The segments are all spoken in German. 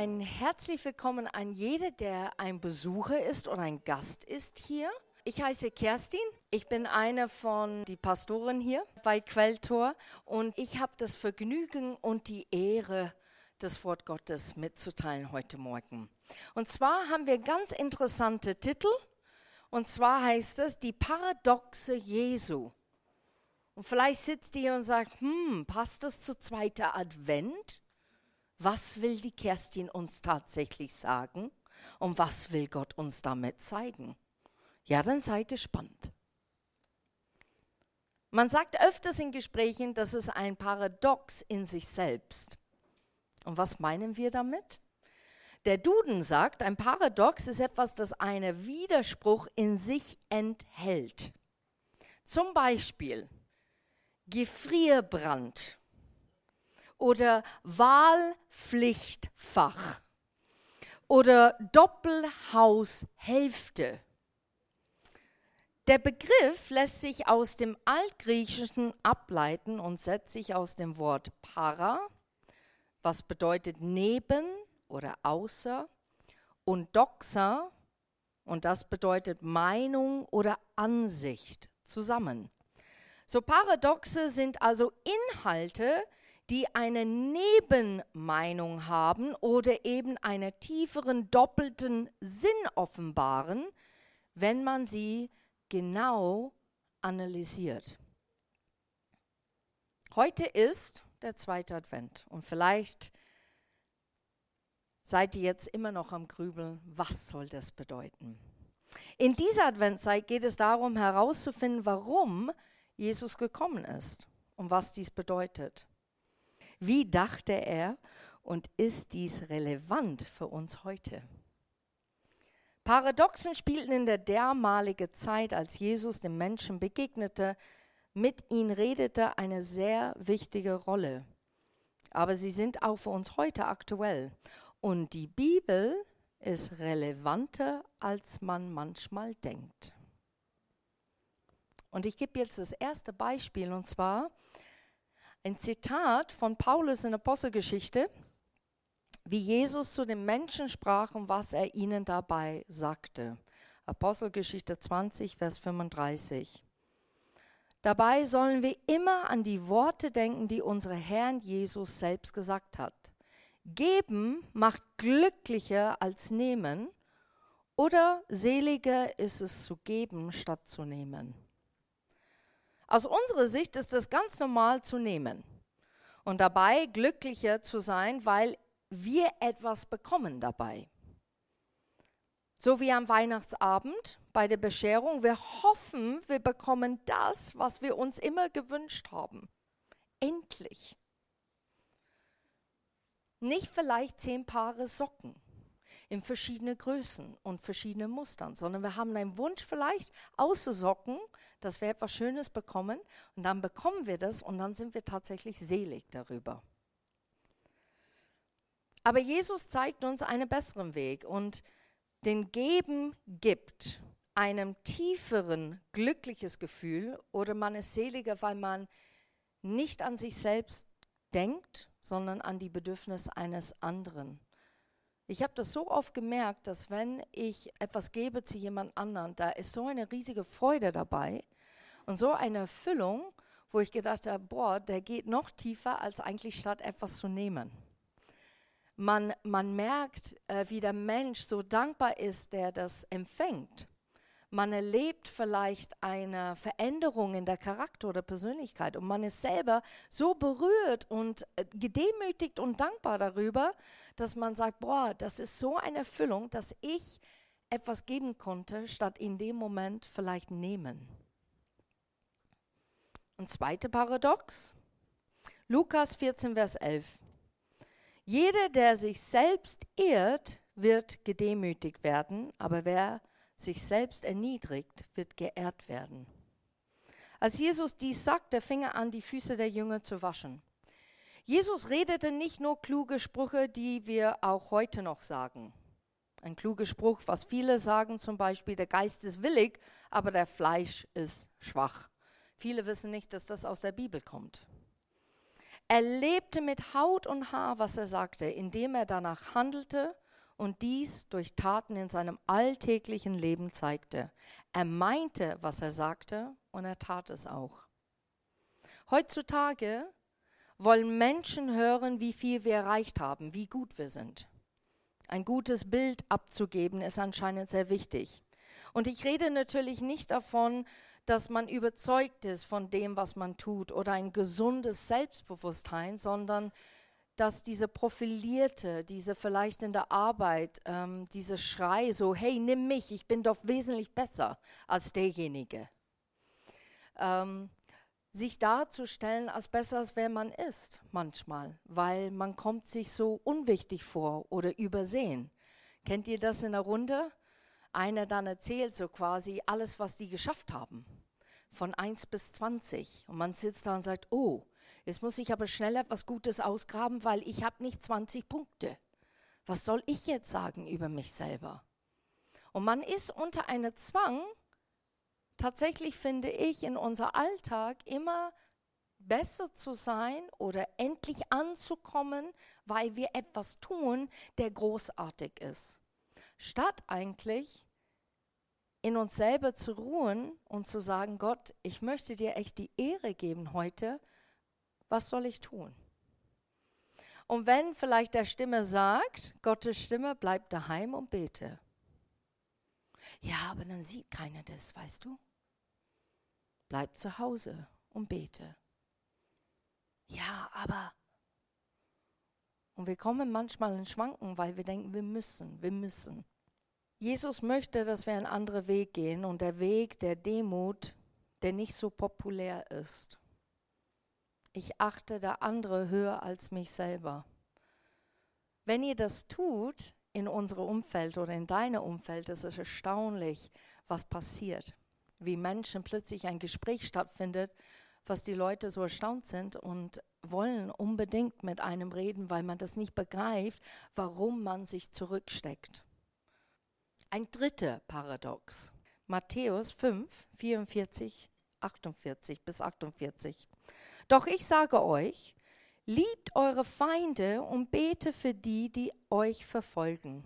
ein herzlich willkommen an jede, der ein Besucher ist oder ein Gast ist hier. Ich heiße Kerstin. Ich bin eine von die Pastoren hier bei Quelltor und ich habe das Vergnügen und die Ehre, das Wort Gottes mitzuteilen heute Morgen. Und zwar haben wir ganz interessante Titel. Und zwar heißt es die Paradoxe Jesu. Und vielleicht sitzt ihr und sagt, hm, passt das zu zweiter Advent? Was will die Kerstin uns tatsächlich sagen? Und was will Gott uns damit zeigen? Ja, dann sei gespannt. Man sagt öfters in Gesprächen, das ist ein Paradox in sich selbst. Und was meinen wir damit? Der Duden sagt, ein Paradox ist etwas, das einen Widerspruch in sich enthält. Zum Beispiel Gefrierbrand oder Wahlpflichtfach oder Doppelhaushälfte. Der Begriff lässt sich aus dem Altgriechischen ableiten und setzt sich aus dem Wort para, was bedeutet neben oder außer, und doxa, und das bedeutet Meinung oder Ansicht, zusammen. So Paradoxe sind also Inhalte, die eine Nebenmeinung haben oder eben einen tieferen doppelten Sinn offenbaren, wenn man sie genau analysiert. Heute ist der zweite Advent und vielleicht seid ihr jetzt immer noch am Grübeln, was soll das bedeuten? In dieser Adventszeit geht es darum herauszufinden, warum Jesus gekommen ist und was dies bedeutet. Wie dachte er und ist dies relevant für uns heute? Paradoxen spielten in der dermaligen Zeit, als Jesus dem Menschen begegnete, mit ihm redete, eine sehr wichtige Rolle. Aber sie sind auch für uns heute aktuell. Und die Bibel ist relevanter, als man manchmal denkt. Und ich gebe jetzt das erste Beispiel, und zwar ein Zitat von Paulus in Apostelgeschichte, wie Jesus zu den Menschen sprach und was er ihnen dabei sagte. Apostelgeschichte 20, Vers 35. Dabei sollen wir immer an die Worte denken, die unser Herrn Jesus selbst gesagt hat. Geben macht glücklicher als nehmen oder seliger ist es zu geben statt zu nehmen. Aus unserer Sicht ist es ganz normal zu nehmen und dabei glücklicher zu sein, weil wir etwas bekommen dabei. So wie am Weihnachtsabend bei der Bescherung. Wir hoffen, wir bekommen das, was wir uns immer gewünscht haben. Endlich. Nicht vielleicht zehn Paare Socken in verschiedene Größen und verschiedene Mustern, sondern wir haben einen Wunsch vielleicht außer Socken, dass wir etwas Schönes bekommen und dann bekommen wir das und dann sind wir tatsächlich selig darüber. Aber Jesus zeigt uns einen besseren Weg und den Geben gibt einem tieferen, glückliches Gefühl oder man ist seliger, weil man nicht an sich selbst denkt, sondern an die Bedürfnisse eines anderen. Ich habe das so oft gemerkt, dass wenn ich etwas gebe zu jemand anderen, da ist so eine riesige Freude dabei und so eine Erfüllung, wo ich gedacht habe, boah, der geht noch tiefer, als eigentlich statt etwas zu nehmen. Man, man merkt, äh, wie der Mensch so dankbar ist, der das empfängt. Man erlebt vielleicht eine Veränderung in der Charakter oder Persönlichkeit und man ist selber so berührt und äh, gedemütigt und dankbar darüber, dass man sagt, boah, das ist so eine Erfüllung, dass ich etwas geben konnte, statt in dem Moment vielleicht nehmen. Und zweite Paradox, Lukas 14, Vers 11. Jeder, der sich selbst irrt, wird gedemütigt werden, aber wer sich selbst erniedrigt, wird geehrt werden. Als Jesus dies sagte, fing er an, die Füße der Jünger zu waschen. Jesus redete nicht nur kluge Sprüche, die wir auch heute noch sagen. Ein kluger Spruch, was viele sagen, zum Beispiel, der Geist ist willig, aber der Fleisch ist schwach. Viele wissen nicht, dass das aus der Bibel kommt. Er lebte mit Haut und Haar, was er sagte, indem er danach handelte und dies durch Taten in seinem alltäglichen Leben zeigte. Er meinte, was er sagte, und er tat es auch. Heutzutage wollen Menschen hören, wie viel wir erreicht haben, wie gut wir sind. Ein gutes Bild abzugeben ist anscheinend sehr wichtig. Und ich rede natürlich nicht davon, dass man überzeugt ist von dem, was man tut oder ein gesundes Selbstbewusstsein, sondern dass diese profilierte, diese vielleicht in der Arbeit, ähm, diese Schrei so, hey, nimm mich, ich bin doch wesentlich besser als derjenige. Ähm, sich darzustellen als besser, als wer man ist, manchmal, weil man kommt sich so unwichtig vor oder übersehen. Kennt ihr das in der Runde? Einer dann erzählt so quasi alles, was die geschafft haben, von 1 bis 20. Und man sitzt da und sagt, oh, jetzt muss ich aber schnell etwas Gutes ausgraben, weil ich habe nicht 20 Punkte. Was soll ich jetzt sagen über mich selber? Und man ist unter einem Zwang, tatsächlich finde ich, in unser Alltag immer besser zu sein oder endlich anzukommen, weil wir etwas tun, der großartig ist. Statt eigentlich in uns selber zu ruhen und zu sagen, Gott, ich möchte dir echt die Ehre geben heute, was soll ich tun? Und wenn vielleicht der Stimme sagt, Gottes Stimme, bleib daheim und bete. Ja, aber dann sieht keiner das, weißt du? Bleib zu Hause und bete. Ja, aber. Und wir kommen manchmal in Schwanken, weil wir denken, wir müssen, wir müssen. Jesus möchte, dass wir einen anderen Weg gehen und der Weg der Demut, der nicht so populär ist. Ich achte der andere höher als mich selber. Wenn ihr das tut in unserem Umfeld oder in deinem Umfeld, ist es erstaunlich, was passiert wie Menschen plötzlich ein Gespräch stattfindet, was die Leute so erstaunt sind und wollen unbedingt mit einem reden, weil man das nicht begreift, warum man sich zurücksteckt. Ein dritter Paradox. Matthäus 5, 44, 48 bis 48. Doch ich sage euch, liebt eure Feinde und bete für die, die euch verfolgen.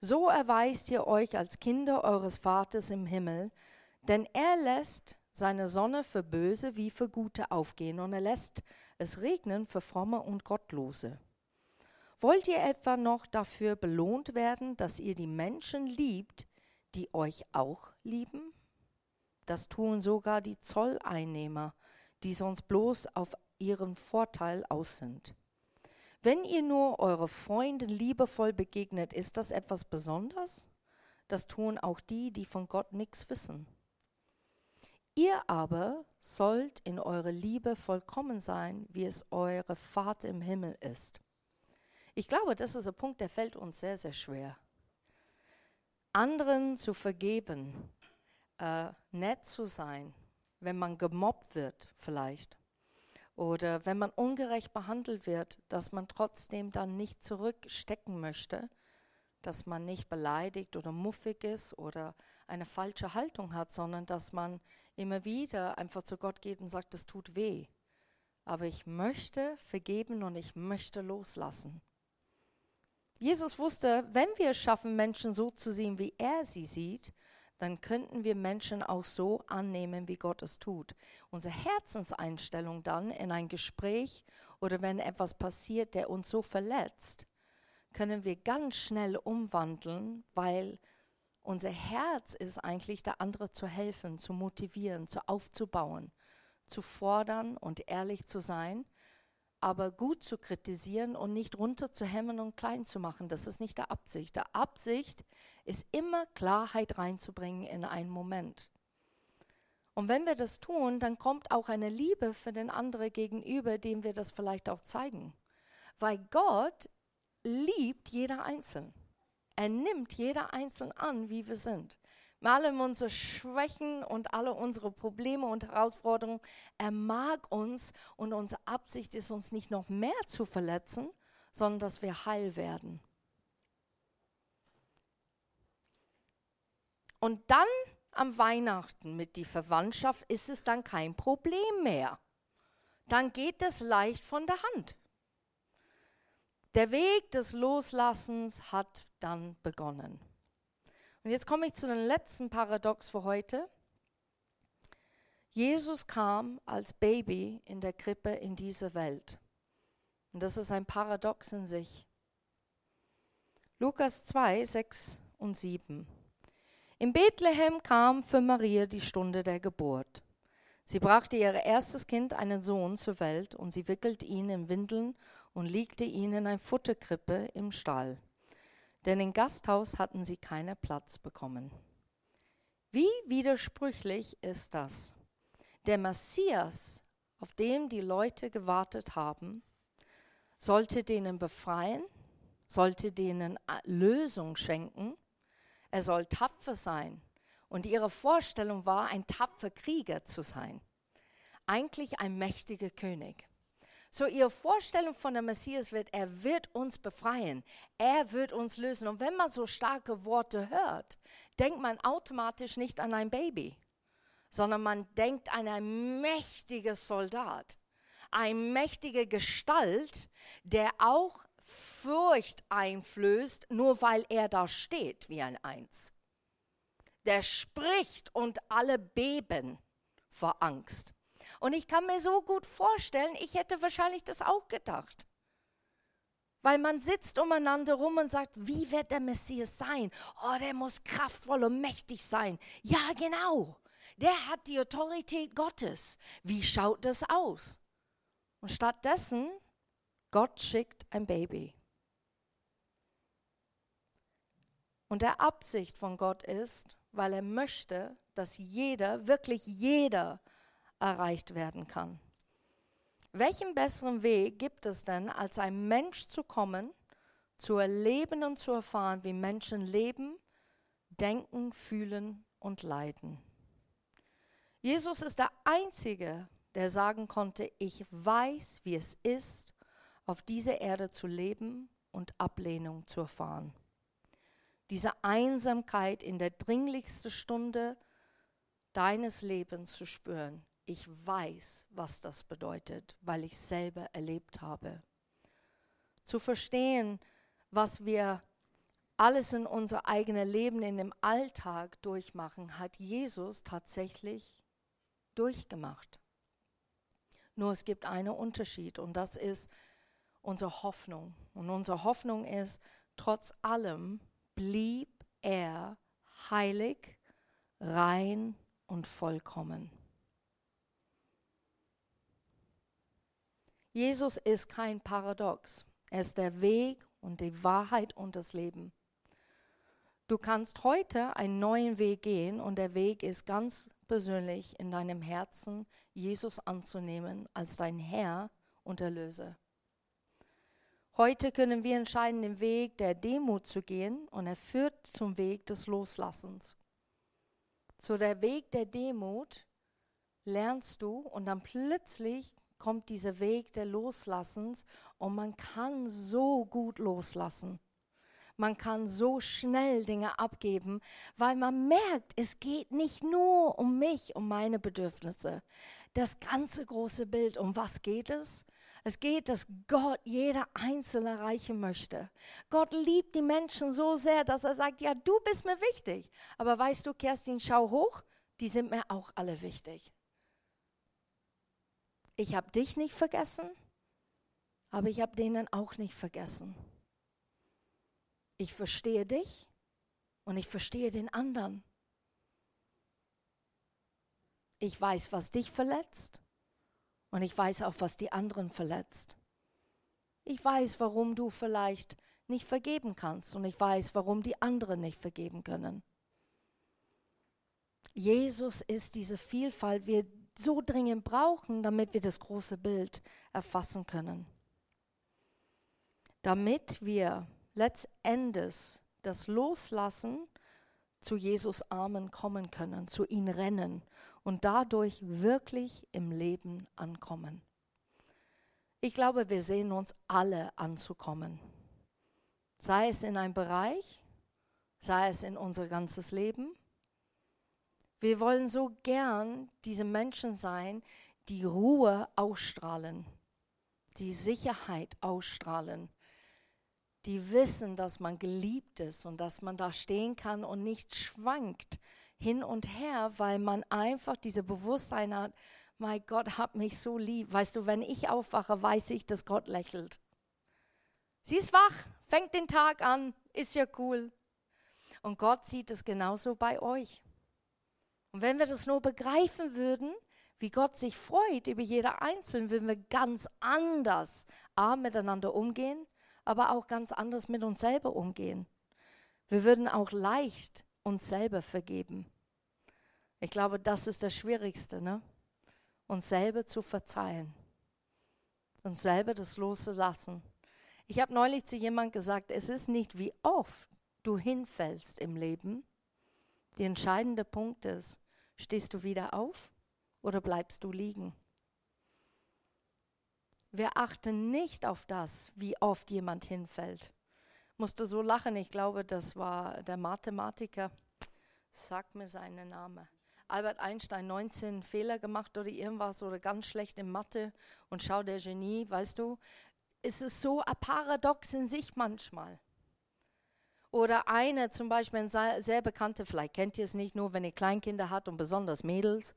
So erweist ihr euch als Kinder eures Vaters im Himmel, denn er lässt seine Sonne für Böse wie für Gute aufgehen und er lässt es regnen für Fromme und Gottlose. Wollt ihr etwa noch dafür belohnt werden, dass ihr die Menschen liebt, die euch auch lieben? Das tun sogar die Zolleinnehmer, die sonst bloß auf ihren Vorteil aus sind. Wenn ihr nur eure Freunde liebevoll begegnet, ist das etwas Besonderes? Das tun auch die, die von Gott nichts wissen. Ihr aber sollt in eurer Liebe vollkommen sein, wie es eure Vater im Himmel ist. Ich glaube, das ist ein Punkt, der fällt uns sehr, sehr schwer. Anderen zu vergeben, äh, nett zu sein, wenn man gemobbt wird vielleicht. Oder wenn man ungerecht behandelt wird, dass man trotzdem dann nicht zurückstecken möchte, dass man nicht beleidigt oder muffig ist oder eine falsche Haltung hat, sondern dass man immer wieder einfach zu Gott geht und sagt, es tut weh. Aber ich möchte vergeben und ich möchte loslassen. Jesus wusste, wenn wir es schaffen, Menschen so zu sehen, wie er sie sieht, dann könnten wir Menschen auch so annehmen, wie Gott es tut. Unsere Herzenseinstellung dann in ein Gespräch oder wenn etwas passiert, der uns so verletzt, können wir ganz schnell umwandeln, weil unser Herz ist eigentlich, der andere zu helfen, zu motivieren, zu aufzubauen, zu fordern und ehrlich zu sein, aber gut zu kritisieren und nicht runter zu hämmern und klein zu machen. Das ist nicht der Absicht. Der Absicht ist immer Klarheit reinzubringen in einen Moment. Und wenn wir das tun, dann kommt auch eine Liebe für den anderen gegenüber, dem wir das vielleicht auch zeigen. Weil Gott liebt jeder Einzelne. Er nimmt jeder einzeln an, wie wir sind. Mit allem unsere Schwächen und alle unsere Probleme und Herausforderungen. Er mag uns und unsere Absicht ist, uns nicht noch mehr zu verletzen, sondern dass wir heil werden. Und dann am Weihnachten mit die Verwandtschaft ist es dann kein Problem mehr. dann geht es leicht von der Hand. Der Weg des Loslassens hat dann begonnen. Und jetzt komme ich zu dem letzten Paradox für heute. Jesus kam als Baby in der Krippe in diese Welt. Und das ist ein Paradox in sich. Lukas 2, 6 und 7. In Bethlehem kam für Maria die Stunde der Geburt. Sie brachte ihr erstes Kind, einen Sohn, zur Welt und sie wickelte ihn in Windeln und legte ihn in ein Futterkrippe im Stall. Denn im Gasthaus hatten sie keinen Platz bekommen. Wie widersprüchlich ist das? Der Messias, auf den die Leute gewartet haben, sollte denen befreien, sollte denen Lösung schenken, er soll tapfer sein. Und ihre Vorstellung war, ein tapfer Krieger zu sein. Eigentlich ein mächtiger König. So ihre Vorstellung von dem Messias wird, er wird uns befreien, er wird uns lösen. Und wenn man so starke Worte hört, denkt man automatisch nicht an ein Baby, sondern man denkt an ein mächtiger Soldat, ein mächtige Gestalt, der auch Furcht einflößt, nur weil er da steht wie ein Eins. Der spricht und alle beben vor Angst. Und ich kann mir so gut vorstellen, ich hätte wahrscheinlich das auch gedacht. Weil man sitzt umeinander rum und sagt, wie wird der Messias sein? Oh, der muss kraftvoll und mächtig sein. Ja, genau. Der hat die Autorität Gottes. Wie schaut das aus? Und stattdessen, Gott schickt ein Baby. Und der Absicht von Gott ist, weil er möchte, dass jeder, wirklich jeder, erreicht werden kann. Welchen besseren Weg gibt es denn, als ein Mensch zu kommen, zu erleben und zu erfahren, wie Menschen leben, denken, fühlen und leiden? Jesus ist der Einzige, der sagen konnte, ich weiß, wie es ist, auf dieser Erde zu leben und Ablehnung zu erfahren. Diese Einsamkeit in der dringlichsten Stunde deines Lebens zu spüren, ich weiß, was das bedeutet, weil ich selber erlebt habe. Zu verstehen, was wir alles in unser eigenes Leben, in dem Alltag durchmachen, hat Jesus tatsächlich durchgemacht. Nur es gibt einen Unterschied und das ist unsere Hoffnung. Und unsere Hoffnung ist, trotz allem blieb er heilig, rein und vollkommen. Jesus ist kein Paradox. Er ist der Weg und die Wahrheit und das Leben. Du kannst heute einen neuen Weg gehen und der Weg ist ganz persönlich in deinem Herzen, Jesus anzunehmen als dein Herr und Erlöser. Heute können wir entscheiden, den Weg der Demut zu gehen und er führt zum Weg des Loslassens. So der Weg der Demut lernst du und dann plötzlich kommt dieser Weg der Loslassens und man kann so gut loslassen. Man kann so schnell Dinge abgeben, weil man merkt, es geht nicht nur um mich, um meine Bedürfnisse. Das ganze große Bild, um was geht es? Es geht, dass Gott jeder Einzelne erreichen möchte. Gott liebt die Menschen so sehr, dass er sagt, ja, du bist mir wichtig. Aber weißt du, Kerstin, schau hoch, die sind mir auch alle wichtig ich habe dich nicht vergessen, aber ich habe denen auch nicht vergessen. Ich verstehe dich und ich verstehe den anderen. Ich weiß, was dich verletzt und ich weiß auch, was die anderen verletzt. Ich weiß, warum du vielleicht nicht vergeben kannst und ich weiß, warum die anderen nicht vergeben können. Jesus ist diese Vielfalt. Wir so dringend brauchen, damit wir das große Bild erfassen können. Damit wir letztendlich das Loslassen zu Jesus Armen kommen können, zu ihm rennen und dadurch wirklich im Leben ankommen. Ich glaube, wir sehen uns alle anzukommen. Sei es in einem Bereich, sei es in unser ganzes Leben, wir wollen so gern diese Menschen sein, die Ruhe ausstrahlen, die Sicherheit ausstrahlen, die wissen, dass man geliebt ist und dass man da stehen kann und nicht schwankt hin und her, weil man einfach diese Bewusstsein hat, mein Gott hat mich so lieb. Weißt du, wenn ich aufwache, weiß ich, dass Gott lächelt. Sie ist wach, fängt den Tag an, ist ja cool. Und Gott sieht es genauso bei euch. Und wenn wir das nur begreifen würden, wie Gott sich freut über jeder Einzelne, würden wir ganz anders A, miteinander umgehen, aber auch ganz anders mit uns selber umgehen. Wir würden auch leicht uns selber vergeben. Ich glaube, das ist das Schwierigste, ne? uns selber zu verzeihen, uns selber das loszulassen. Ich habe neulich zu jemandem gesagt, es ist nicht wie oft du hinfällst im Leben. Der entscheidende Punkt ist, stehst du wieder auf oder bleibst du liegen? Wir achten nicht auf das, wie oft jemand hinfällt. Musste so lachen, ich glaube, das war der Mathematiker. Sag mir seinen Namen. Albert Einstein 19 Fehler gemacht oder irgendwas oder ganz schlecht in Mathe und schau der Genie, weißt du, ist es so paradox in sich manchmal. Oder eine zum Beispiel, ein sehr bekannte, vielleicht kennt ihr es nicht, nur wenn ihr Kleinkinder habt und besonders Mädels,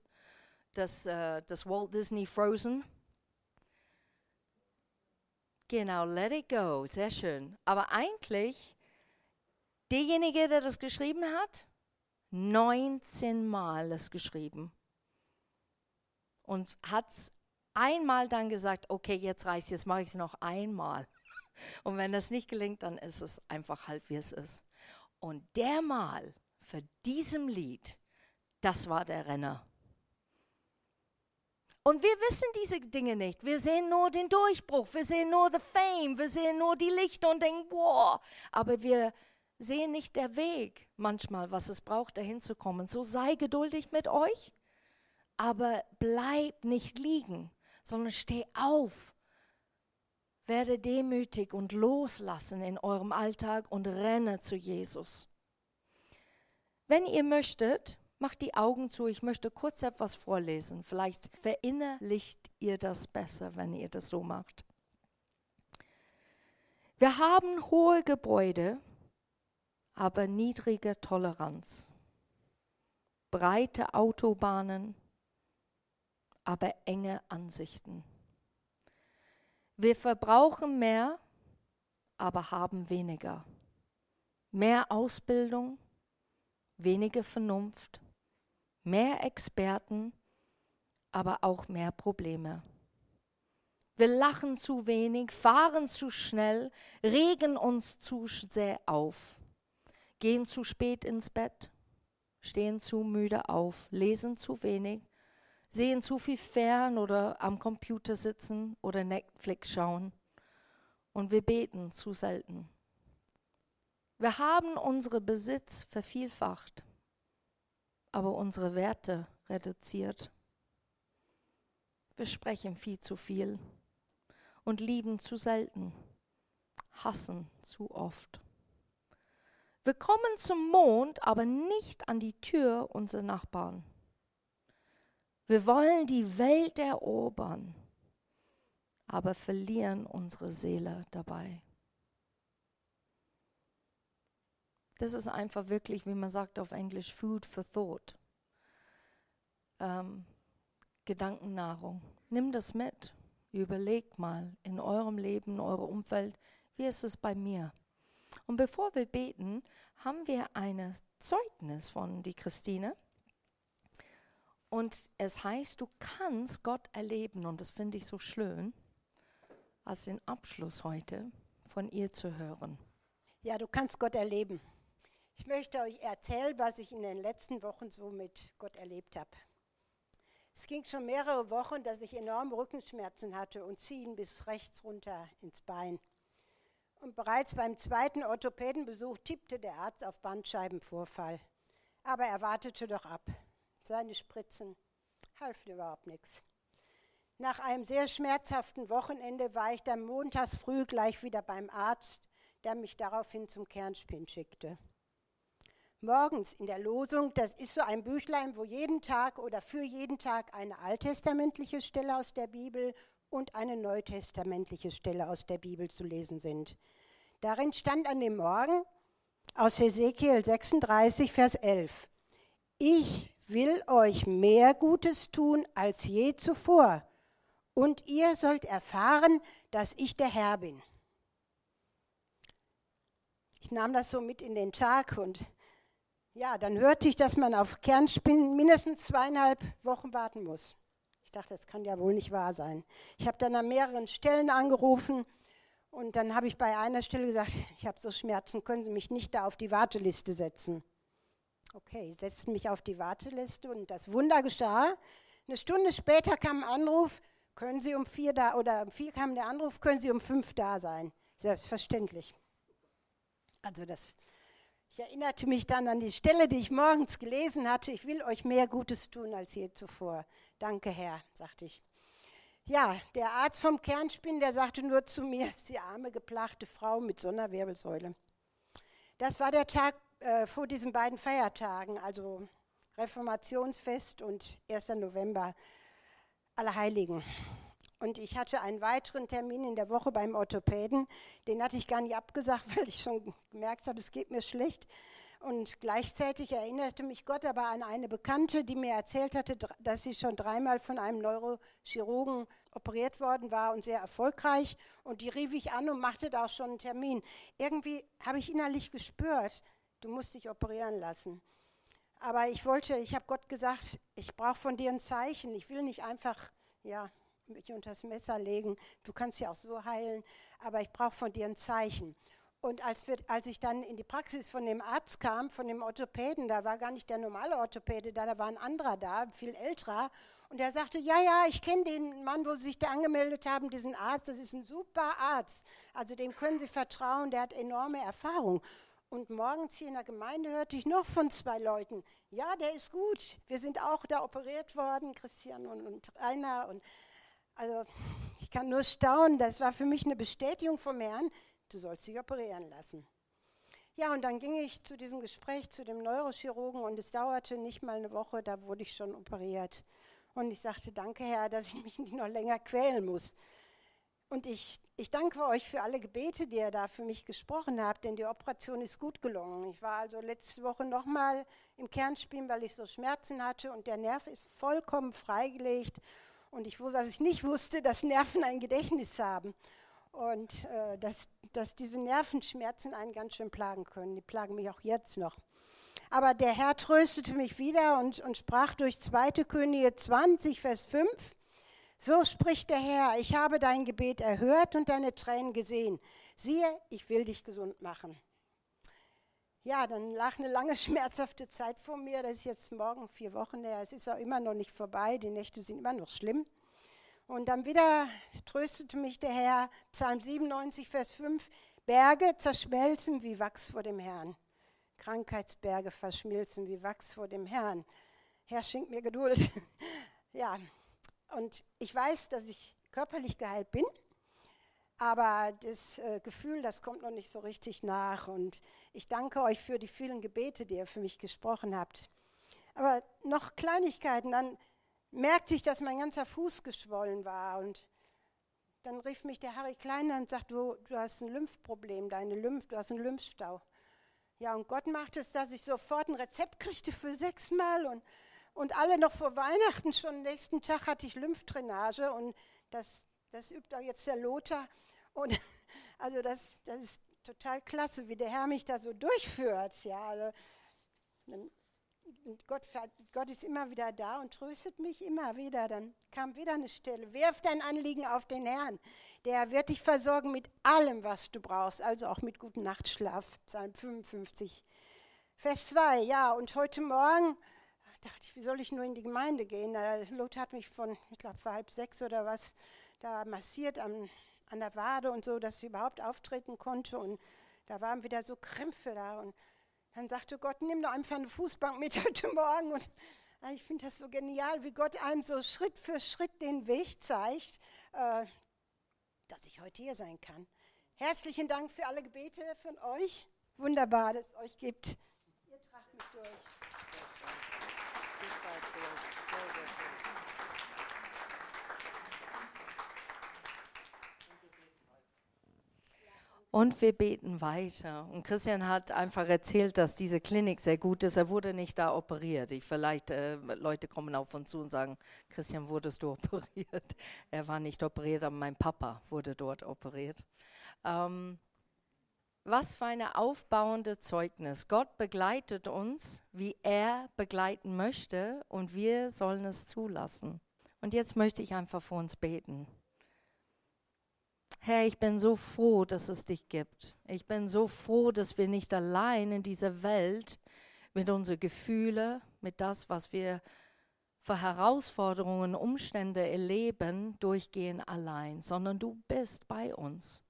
das, äh, das Walt Disney Frozen. Genau, let it go, sehr schön. Aber eigentlich, derjenige, der das geschrieben hat, 19 Mal es geschrieben und hat es einmal dann gesagt, okay, jetzt reicht jetzt mache ich es noch einmal. Und wenn das nicht gelingt, dann ist es einfach halt, wie es ist. Und der Mal für diesem Lied, das war der Renner. Und wir wissen diese Dinge nicht. Wir sehen nur den Durchbruch, wir sehen nur the Fame, wir sehen nur die Lichter und denken, wow. Aber wir sehen nicht der Weg manchmal, was es braucht, dahin zu kommen. So sei geduldig mit euch, aber bleib nicht liegen, sondern steh auf. Werde demütig und loslassen in eurem Alltag und renne zu Jesus. Wenn ihr möchtet, macht die Augen zu. Ich möchte kurz etwas vorlesen. Vielleicht verinnerlicht ihr das besser, wenn ihr das so macht. Wir haben hohe Gebäude, aber niedrige Toleranz. Breite Autobahnen, aber enge Ansichten. Wir verbrauchen mehr, aber haben weniger. Mehr Ausbildung, weniger Vernunft, mehr Experten, aber auch mehr Probleme. Wir lachen zu wenig, fahren zu schnell, regen uns zu sehr auf gehen zu spät ins Bett, stehen zu müde auf, lesen zu wenig, sehen zu viel fern oder am Computer sitzen oder Netflix schauen. Und wir beten zu selten. Wir haben unsere Besitz vervielfacht, aber unsere Werte reduziert. Wir sprechen viel zu viel und lieben zu selten, hassen zu oft. Wir kommen zum Mond, aber nicht an die Tür unserer Nachbarn. Wir wollen die Welt erobern, aber verlieren unsere Seele dabei. Das ist einfach wirklich, wie man sagt auf Englisch, Food for Thought. Ähm, Gedankennahrung. Nimm das mit. Überlegt mal in eurem Leben, in eurem Umfeld, wie ist es bei mir? Und bevor wir beten, haben wir ein Zeugnis von die Christine. Und es heißt, du kannst Gott erleben. Und das finde ich so schön, als den Abschluss heute von ihr zu hören. Ja, du kannst Gott erleben. Ich möchte euch erzählen, was ich in den letzten Wochen so mit Gott erlebt habe. Es ging schon mehrere Wochen, dass ich enorme Rückenschmerzen hatte und ziehen bis rechts runter ins Bein. Und bereits beim zweiten Orthopädenbesuch tippte der Arzt auf Bandscheibenvorfall. Aber er wartete doch ab. Seine Spritzen halfen überhaupt nichts. Nach einem sehr schmerzhaften Wochenende war ich dann montags früh gleich wieder beim Arzt, der mich daraufhin zum Kernspin schickte. Morgens in der Losung. Das ist so ein Büchlein, wo jeden Tag oder für jeden Tag eine alttestamentliche Stelle aus der Bibel und eine neutestamentliche Stelle aus der Bibel zu lesen sind. Darin stand an dem Morgen aus Hesekiel 36, Vers 11, ich will euch mehr Gutes tun als je zuvor, und ihr sollt erfahren, dass ich der Herr bin. Ich nahm das so mit in den Tag und ja, dann hörte ich, dass man auf Kernspinnen mindestens zweieinhalb Wochen warten muss. Ich dachte, das kann ja wohl nicht wahr sein. Ich habe dann an mehreren Stellen angerufen und dann habe ich bei einer Stelle gesagt, ich habe so Schmerzen, können Sie mich nicht da auf die Warteliste setzen. Okay, setzten mich auf die Warteliste und das Wunder geschah. Eine Stunde später kam ein Anruf, können Sie um vier da, oder um vier kam der Anruf, können Sie um fünf da sein. Selbstverständlich. Also das, ich erinnerte mich dann an die Stelle, die ich morgens gelesen hatte. Ich will euch mehr Gutes tun als je zuvor. Danke, Herr, sagte ich. Ja, der Arzt vom Kernspinn, der sagte nur zu mir, sie arme, geplagte Frau mit so. Das war der Tag äh, vor diesen beiden Feiertagen, also Reformationsfest und 1. November, Allerheiligen. Und ich hatte einen weiteren Termin in der Woche beim Orthopäden. Den hatte ich gar nicht abgesagt, weil ich schon gemerkt habe, es geht mir schlecht. Und gleichzeitig erinnerte mich Gott aber an eine Bekannte, die mir erzählt hatte, dass sie schon dreimal von einem Neurochirurgen operiert worden war und sehr erfolgreich. Und die rief ich an und machte da auch schon einen Termin. Irgendwie habe ich innerlich gespürt, du musst dich operieren lassen. Aber ich wollte, ich habe Gott gesagt, ich brauche von dir ein Zeichen. Ich will nicht einfach, ja, mich unter das Messer legen. Du kannst ja auch so heilen, aber ich brauche von dir ein Zeichen. Und als, wir, als ich dann in die Praxis von dem Arzt kam, von dem Orthopäden, da war gar nicht der normale Orthopäde da, da war ein anderer da, viel älterer. Und er sagte, ja, ja, ich kenne den Mann, wo Sie sich da angemeldet haben, diesen Arzt, das ist ein super Arzt. Also dem können Sie vertrauen, der hat enorme Erfahrung. Und morgens hier in der Gemeinde hörte ich noch von zwei Leuten, ja, der ist gut, wir sind auch da operiert worden, Christian und, und Rainer. Und also ich kann nur staunen, das war für mich eine Bestätigung vom Herrn, du sollst dich operieren lassen. Ja, und dann ging ich zu diesem Gespräch zu dem Neurochirurgen und es dauerte nicht mal eine Woche, da wurde ich schon operiert. Und ich sagte, danke Herr, dass ich mich nicht noch länger quälen muss. Und ich, ich danke euch für alle Gebete, die ihr da für mich gesprochen habt, denn die Operation ist gut gelungen. Ich war also letzte Woche nochmal im Kernspiel, weil ich so Schmerzen hatte und der Nerv ist vollkommen freigelegt. Und ich, was ich nicht wusste, dass Nerven ein Gedächtnis haben und äh, dass, dass diese Nervenschmerzen einen ganz schön plagen können. Die plagen mich auch jetzt noch. Aber der Herr tröstete mich wieder und, und sprach durch 2. Könige 20, Vers 5. So spricht der Herr, ich habe dein Gebet erhört und deine Tränen gesehen. Siehe, ich will dich gesund machen. Ja, dann lag eine lange schmerzhafte Zeit vor mir. Das ist jetzt morgen vier Wochen her. Es ist auch immer noch nicht vorbei. Die Nächte sind immer noch schlimm. Und dann wieder tröstete mich der Herr, Psalm 97, Vers 5, Berge zerschmelzen wie Wachs vor dem Herrn. Krankheitsberge verschmilzen wie Wachs vor dem Herrn. Herr, schenk mir Geduld. ja, und ich weiß, dass ich körperlich geheilt bin, aber das äh, Gefühl, das kommt noch nicht so richtig nach. Und ich danke euch für die vielen Gebete, die ihr für mich gesprochen habt. Aber noch Kleinigkeiten, dann merkte ich, dass mein ganzer Fuß geschwollen war. Und dann rief mich der Harry Kleiner und sagte, du, du hast ein Lymphproblem, deine Lymph, du hast einen Lymphstau. Ja, und Gott machte es, dass ich sofort ein Rezept kriegte für sechsmal und, und alle noch vor Weihnachten schon, nächsten Tag hatte ich Lymphdrainage und das, das übt auch jetzt der Lothar. Und also das, das ist total klasse, wie der Herr mich da so durchführt. Ja, also, Gott, Gott ist immer wieder da und tröstet mich immer wieder. Dann kam wieder eine Stelle. Werf dein Anliegen auf den Herrn. Der wird dich versorgen mit allem, was du brauchst, also auch mit gutem Nachtschlaf. Psalm 55, Vers 2. Ja, und heute Morgen dachte ich, wie soll ich nur in die Gemeinde gehen? Lothar hat mich von, ich glaube, vor halb sechs oder was, da massiert an, an der Wade und so, dass ich überhaupt auftreten konnte. Und da waren wieder so Krämpfe da. Und dann sagte Gott, nimm doch einfach eine Fußbank mit heute Morgen. Und ah, ich finde das so genial, wie Gott einem so Schritt für Schritt den Weg zeigt, äh, dass ich heute hier sein kann. Herzlichen Dank für alle Gebete von euch. Wunderbar, dass es euch gibt. Ihr tragt mich durch. Super erzählt. Sehr, sehr schön. Und wir beten weiter. Und Christian hat einfach erzählt, dass diese Klinik sehr gut ist. Er wurde nicht da operiert. Ich, vielleicht äh, Leute kommen auf uns zu und sagen, Christian, wurdest du operiert? Er war nicht operiert, aber mein Papa wurde dort operiert. Ähm, was für eine aufbauende Zeugnis. Gott begleitet uns, wie er begleiten möchte und wir sollen es zulassen. Und jetzt möchte ich einfach für uns beten. Herr, ich bin so froh, dass es dich gibt. Ich bin so froh, dass wir nicht allein in dieser Welt mit unseren Gefühlen, mit das, was wir für Herausforderungen, Umstände erleben, durchgehen allein, sondern du bist bei uns.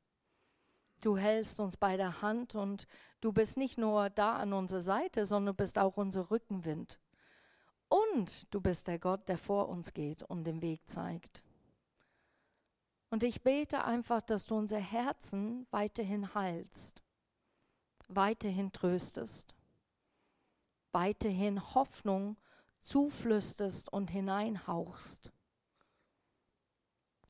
Du hältst uns bei der Hand und du bist nicht nur da an unserer Seite, sondern du bist auch unser Rückenwind. Und du bist der Gott, der vor uns geht und den Weg zeigt. Und ich bete einfach, dass du unser Herzen weiterhin heilst, weiterhin tröstest, weiterhin Hoffnung zuflüsterst und hineinhauchst.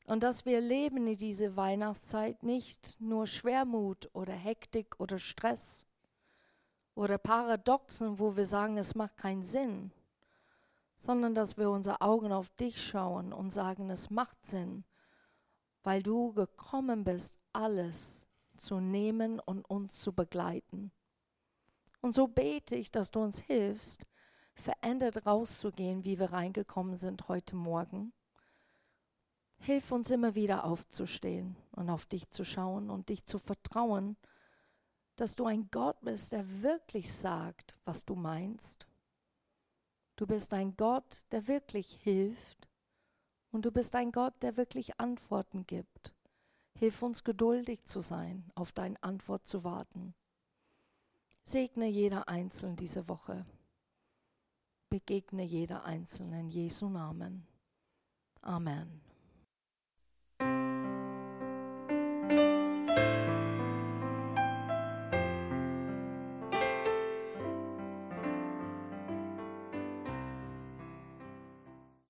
Und dass wir leben in dieser Weihnachtszeit nicht nur Schwermut oder Hektik oder Stress oder Paradoxen, wo wir sagen, es macht keinen Sinn, sondern dass wir unsere Augen auf dich schauen und sagen, es macht Sinn weil du gekommen bist, alles zu nehmen und uns zu begleiten. Und so bete ich, dass du uns hilfst, verändert rauszugehen, wie wir reingekommen sind heute Morgen. Hilf uns immer wieder aufzustehen und auf dich zu schauen und dich zu vertrauen, dass du ein Gott bist, der wirklich sagt, was du meinst. Du bist ein Gott, der wirklich hilft und du bist ein Gott, der wirklich Antworten gibt. Hilf uns geduldig zu sein, auf deine Antwort zu warten. Segne jeder Einzelne diese Woche. Begegne jeder Einzelne in Jesu Namen. Amen.